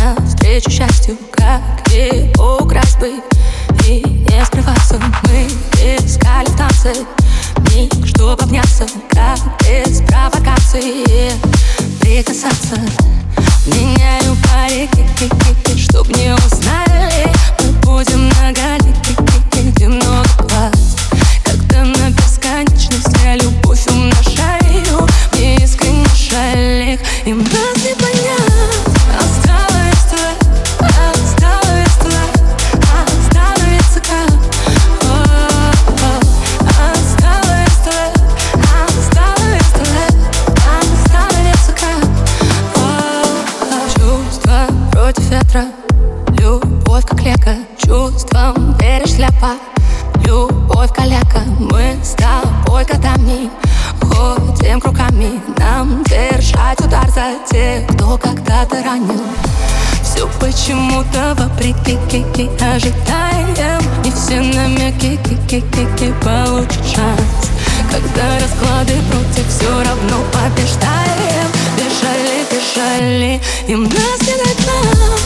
Навстречу счастью Как и украсть И не скрываться Мы искали в провокации Прикасаться. Меняю парики, чтоб не Чувства против ветра. Любовь как лека. Чувством перешляпа Любовь каляка Мы с тобой годами. Ходим кругами. Нам держать удар за тех, кто когда-то ранил. Все почему-то вопреки ожидаем. Не все намеки ки получат шали И у нас нет окна